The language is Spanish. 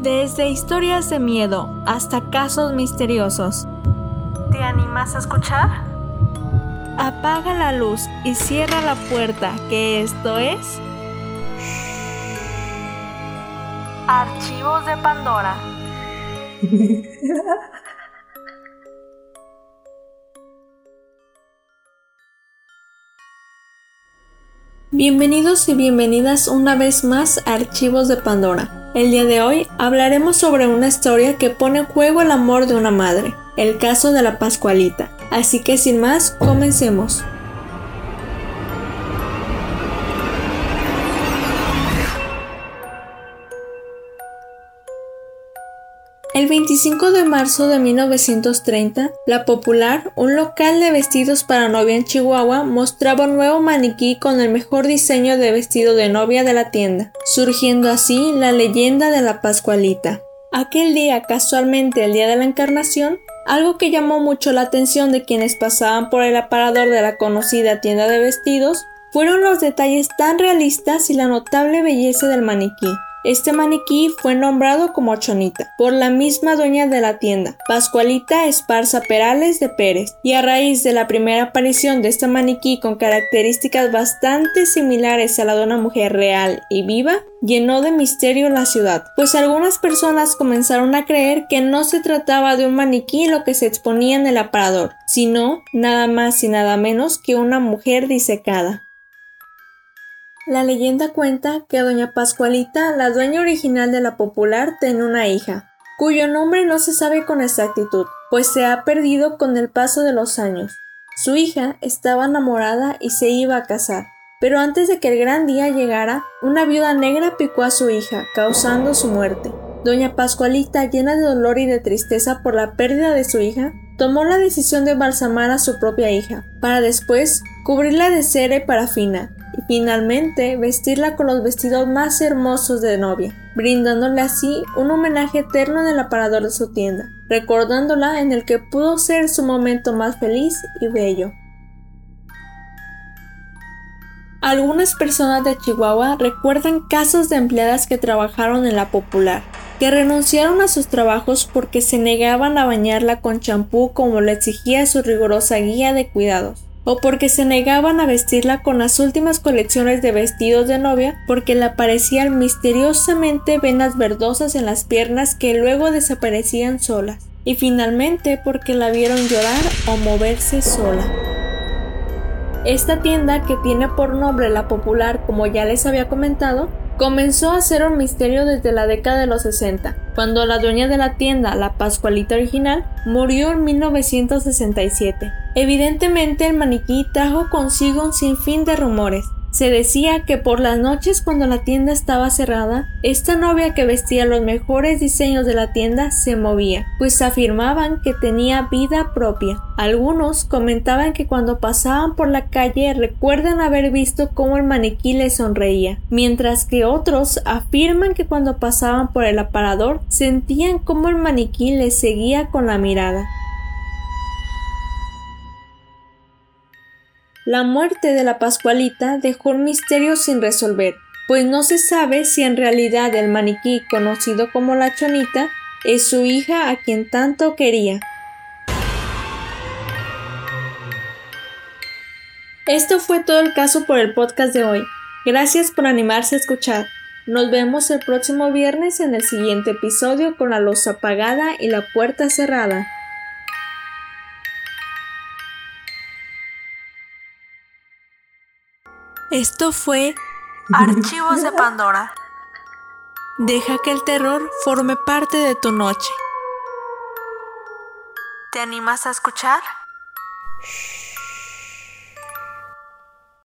Desde historias de miedo hasta casos misteriosos. ¿Te animas a escuchar? Apaga la luz y cierra la puerta, que esto es... Archivos de Pandora. Bienvenidos y bienvenidas una vez más a Archivos de Pandora. El día de hoy hablaremos sobre una historia que pone en juego el amor de una madre, el caso de la Pascualita. Así que sin más, comencemos. El 25 de marzo de 1930, La Popular, un local de vestidos para novia en Chihuahua, mostraba un nuevo maniquí con el mejor diseño de vestido de novia de la tienda, surgiendo así la leyenda de la Pascualita. Aquel día, casualmente el día de la Encarnación, algo que llamó mucho la atención de quienes pasaban por el aparador de la conocida tienda de vestidos fueron los detalles tan realistas y la notable belleza del maniquí. Este maniquí fue nombrado como Chonita por la misma dueña de la tienda, Pascualita Esparza Perales de Pérez, y a raíz de la primera aparición de este maniquí con características bastante similares a la de una mujer real y viva, llenó de misterio la ciudad, pues algunas personas comenzaron a creer que no se trataba de un maniquí lo que se exponía en el aparador, sino nada más y nada menos que una mujer disecada. La leyenda cuenta que doña Pascualita, la dueña original de la popular, tenía una hija, cuyo nombre no se sabe con exactitud, pues se ha perdido con el paso de los años. Su hija estaba enamorada y se iba a casar, pero antes de que el gran día llegara, una viuda negra picó a su hija, causando su muerte. Doña Pascualita, llena de dolor y de tristeza por la pérdida de su hija, tomó la decisión de balsamar a su propia hija, para después cubrirla de cera y parafina, y finalmente vestirla con los vestidos más hermosos de novia, brindándole así un homenaje eterno en el aparador de su tienda, recordándola en el que pudo ser su momento más feliz y bello. Algunas personas de Chihuahua recuerdan casos de empleadas que trabajaron en la popular, que renunciaron a sus trabajos porque se negaban a bañarla con champú como lo exigía su rigurosa guía de cuidados o porque se negaban a vestirla con las últimas colecciones de vestidos de novia porque le aparecían misteriosamente venas verdosas en las piernas que luego desaparecían solas, y finalmente porque la vieron llorar o moverse sola. Esta tienda, que tiene por nombre La Popular, como ya les había comentado, comenzó a ser un misterio desde la década de los 60, cuando la dueña de la tienda, la Pascualita original, murió en 1967. Evidentemente el maniquí trajo consigo un sinfín de rumores, se decía que por las noches cuando la tienda estaba cerrada, esta novia que vestía los mejores diseños de la tienda se movía, pues afirmaban que tenía vida propia. Algunos comentaban que cuando pasaban por la calle recuerdan haber visto cómo el maniquí les sonreía, mientras que otros afirman que cuando pasaban por el aparador sentían cómo el maniquí les seguía con la mirada. La muerte de la Pascualita dejó un misterio sin resolver, pues no se sabe si en realidad el maniquí conocido como la Chonita es su hija a quien tanto quería. Esto fue todo el caso por el podcast de hoy. Gracias por animarse a escuchar. Nos vemos el próximo viernes en el siguiente episodio con la luz apagada y la puerta cerrada. Esto fue Archivos de Pandora. Deja que el terror forme parte de tu noche. ¿Te animas a escuchar?